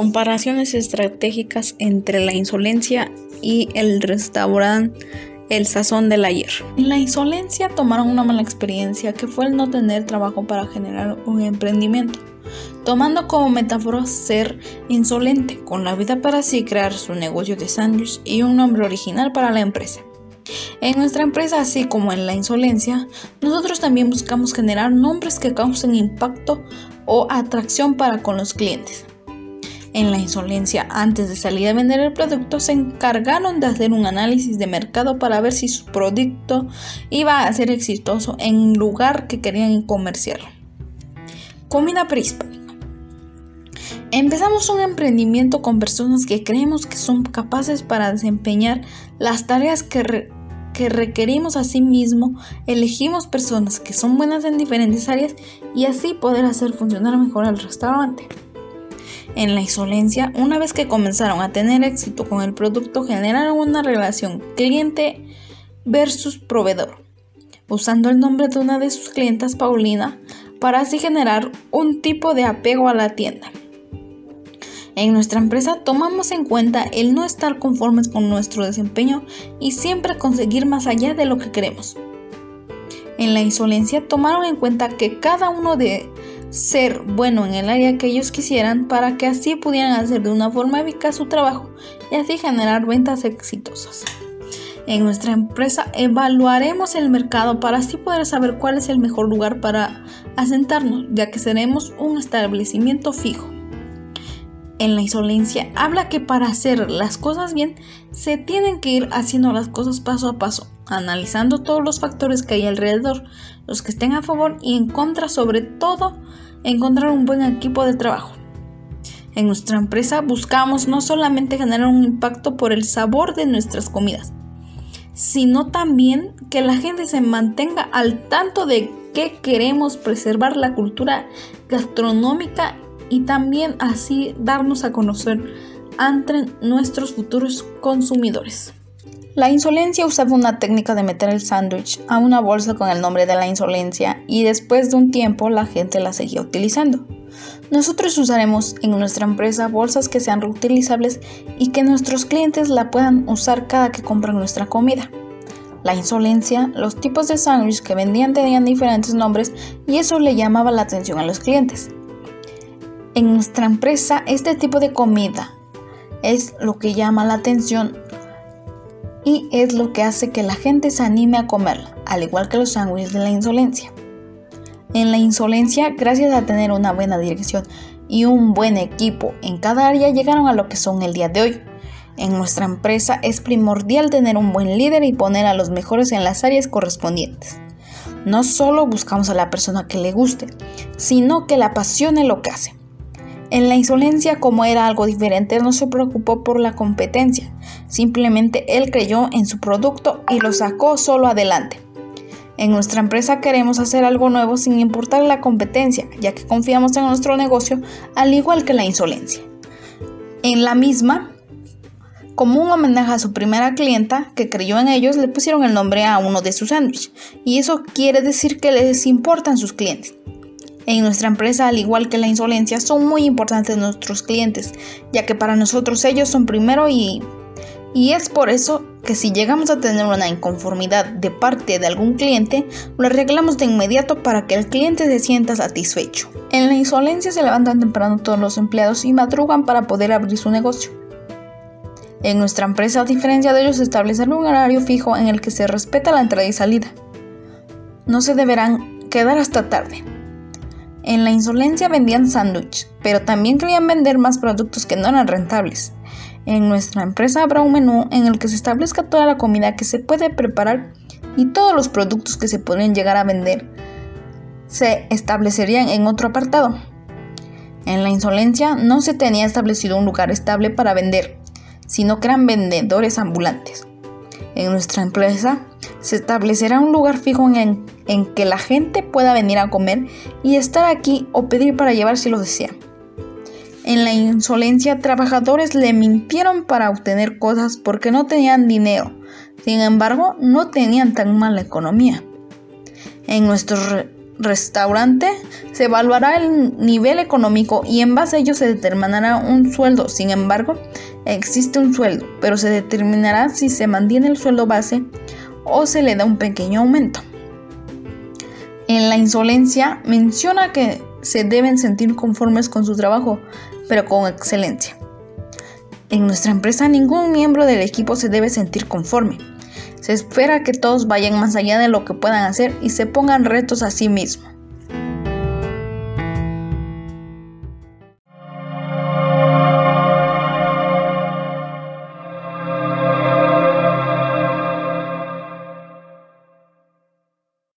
Comparaciones estratégicas entre la insolencia y el restaurante El Sazón del Ayer. En la insolencia tomaron una mala experiencia que fue el no tener trabajo para generar un emprendimiento, tomando como metáfora ser insolente, con la vida para así crear su negocio de sándwich y un nombre original para la empresa. En nuestra empresa, así como en la insolencia, nosotros también buscamos generar nombres que causen impacto o atracción para con los clientes. En la insolencia, antes de salir a vender el producto, se encargaron de hacer un análisis de mercado para ver si su producto iba a ser exitoso en lugar que querían comerciar. Comida prehispánica. Empezamos un emprendimiento con personas que creemos que son capaces para desempeñar las tareas que, que requerimos a sí mismo, elegimos personas que son buenas en diferentes áreas y así poder hacer funcionar mejor el restaurante en la insolencia, una vez que comenzaron a tener éxito con el producto, generaron una relación cliente versus proveedor, usando el nombre de una de sus clientas, Paulina, para así generar un tipo de apego a la tienda. En nuestra empresa tomamos en cuenta el no estar conformes con nuestro desempeño y siempre conseguir más allá de lo que queremos. En la insolencia tomaron en cuenta que cada uno de ser bueno en el área que ellos quisieran para que así pudieran hacer de una forma eficaz su trabajo y así generar ventas exitosas. En nuestra empresa evaluaremos el mercado para así poder saber cuál es el mejor lugar para asentarnos, ya que seremos un establecimiento fijo. En la insolencia habla que para hacer las cosas bien se tienen que ir haciendo las cosas paso a paso, analizando todos los factores que hay alrededor, los que estén a favor y en contra, sobre todo encontrar un buen equipo de trabajo. En nuestra empresa buscamos no solamente generar un impacto por el sabor de nuestras comidas, sino también que la gente se mantenga al tanto de que queremos preservar la cultura gastronómica y también así darnos a conocer ante nuestros futuros consumidores. La insolencia usaba una técnica de meter el sándwich a una bolsa con el nombre de la insolencia y después de un tiempo la gente la seguía utilizando. Nosotros usaremos en nuestra empresa bolsas que sean reutilizables y que nuestros clientes la puedan usar cada que compran nuestra comida. La insolencia, los tipos de sándwich que vendían tenían diferentes nombres y eso le llamaba la atención a los clientes. En nuestra empresa este tipo de comida es lo que llama la atención y es lo que hace que la gente se anime a comerla, al igual que los sándwiches de la insolencia. En la insolencia, gracias a tener una buena dirección y un buen equipo en cada área, llegaron a lo que son el día de hoy. En nuestra empresa es primordial tener un buen líder y poner a los mejores en las áreas correspondientes. No solo buscamos a la persona que le guste, sino que la apasione lo que hace. En la insolencia, como era algo diferente, no se preocupó por la competencia, simplemente él creyó en su producto y lo sacó solo adelante. En nuestra empresa queremos hacer algo nuevo sin importar la competencia, ya que confiamos en nuestro negocio al igual que la insolencia. En la misma, como un homenaje a su primera clienta que creyó en ellos, le pusieron el nombre a uno de sus sándwiches, y eso quiere decir que les importan sus clientes. En nuestra empresa, al igual que la insolencia, son muy importantes nuestros clientes, ya que para nosotros ellos son primero y, y es por eso que si llegamos a tener una inconformidad de parte de algún cliente, lo arreglamos de inmediato para que el cliente se sienta satisfecho. En la insolencia se levantan temprano todos los empleados y madrugan para poder abrir su negocio. En nuestra empresa, a diferencia de ellos, establecer un horario fijo en el que se respeta la entrada y salida. No se deberán quedar hasta tarde. En la insolencia vendían sándwich, pero también querían vender más productos que no eran rentables. En nuestra empresa habrá un menú en el que se establezca toda la comida que se puede preparar y todos los productos que se pueden llegar a vender se establecerían en otro apartado. En la insolencia no se tenía establecido un lugar estable para vender, sino que eran vendedores ambulantes. En nuestra empresa se establecerá un lugar fijo en, en, que la gente pueda venir a comer y estar aquí o pedir para llevar si lo desea. En la insolencia, trabajadores le mintieron para obtener cosas porque no tenían dinero. Sin embargo, no tenían tan mala economía. En nuestros restaurante, se evaluará el nivel económico y en base a ello se determinará un sueldo. Sin embargo, existe un sueldo, pero se determinará si se mantiene el sueldo base o se le da un pequeño aumento. En la insolencia menciona que se deben sentir conformes con su trabajo, pero con excelencia. En nuestra empresa ningún miembro del equipo se debe sentir conforme. Se espera que todos vayan más allá de lo que puedan hacer y se pongan retos a sí mismos.